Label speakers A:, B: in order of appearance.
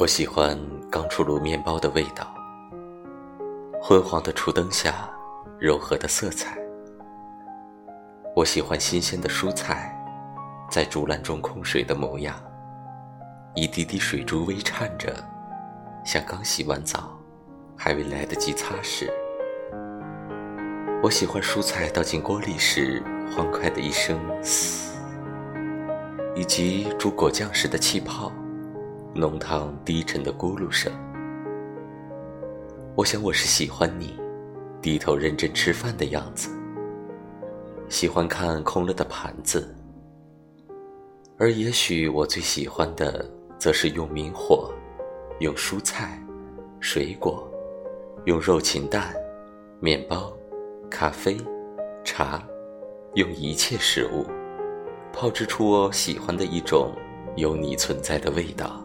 A: 我喜欢刚出炉面包的味道，昏黄的厨灯下柔和的色彩。我喜欢新鲜的蔬菜，在竹篮中控水的模样，一滴滴水珠微颤着，像刚洗完澡，还未来得及擦拭。我喜欢蔬菜倒进锅里时欢快的一声“嘶”，以及煮果酱时的气泡。浓汤低沉的咕噜声。我想我是喜欢你低头认真吃饭的样子，喜欢看空了的盘子。而也许我最喜欢的，则是用明火，用蔬菜、水果，用肉禽蛋、面包、咖啡、茶，用一切食物，炮制出我喜欢的一种有你存在的味道。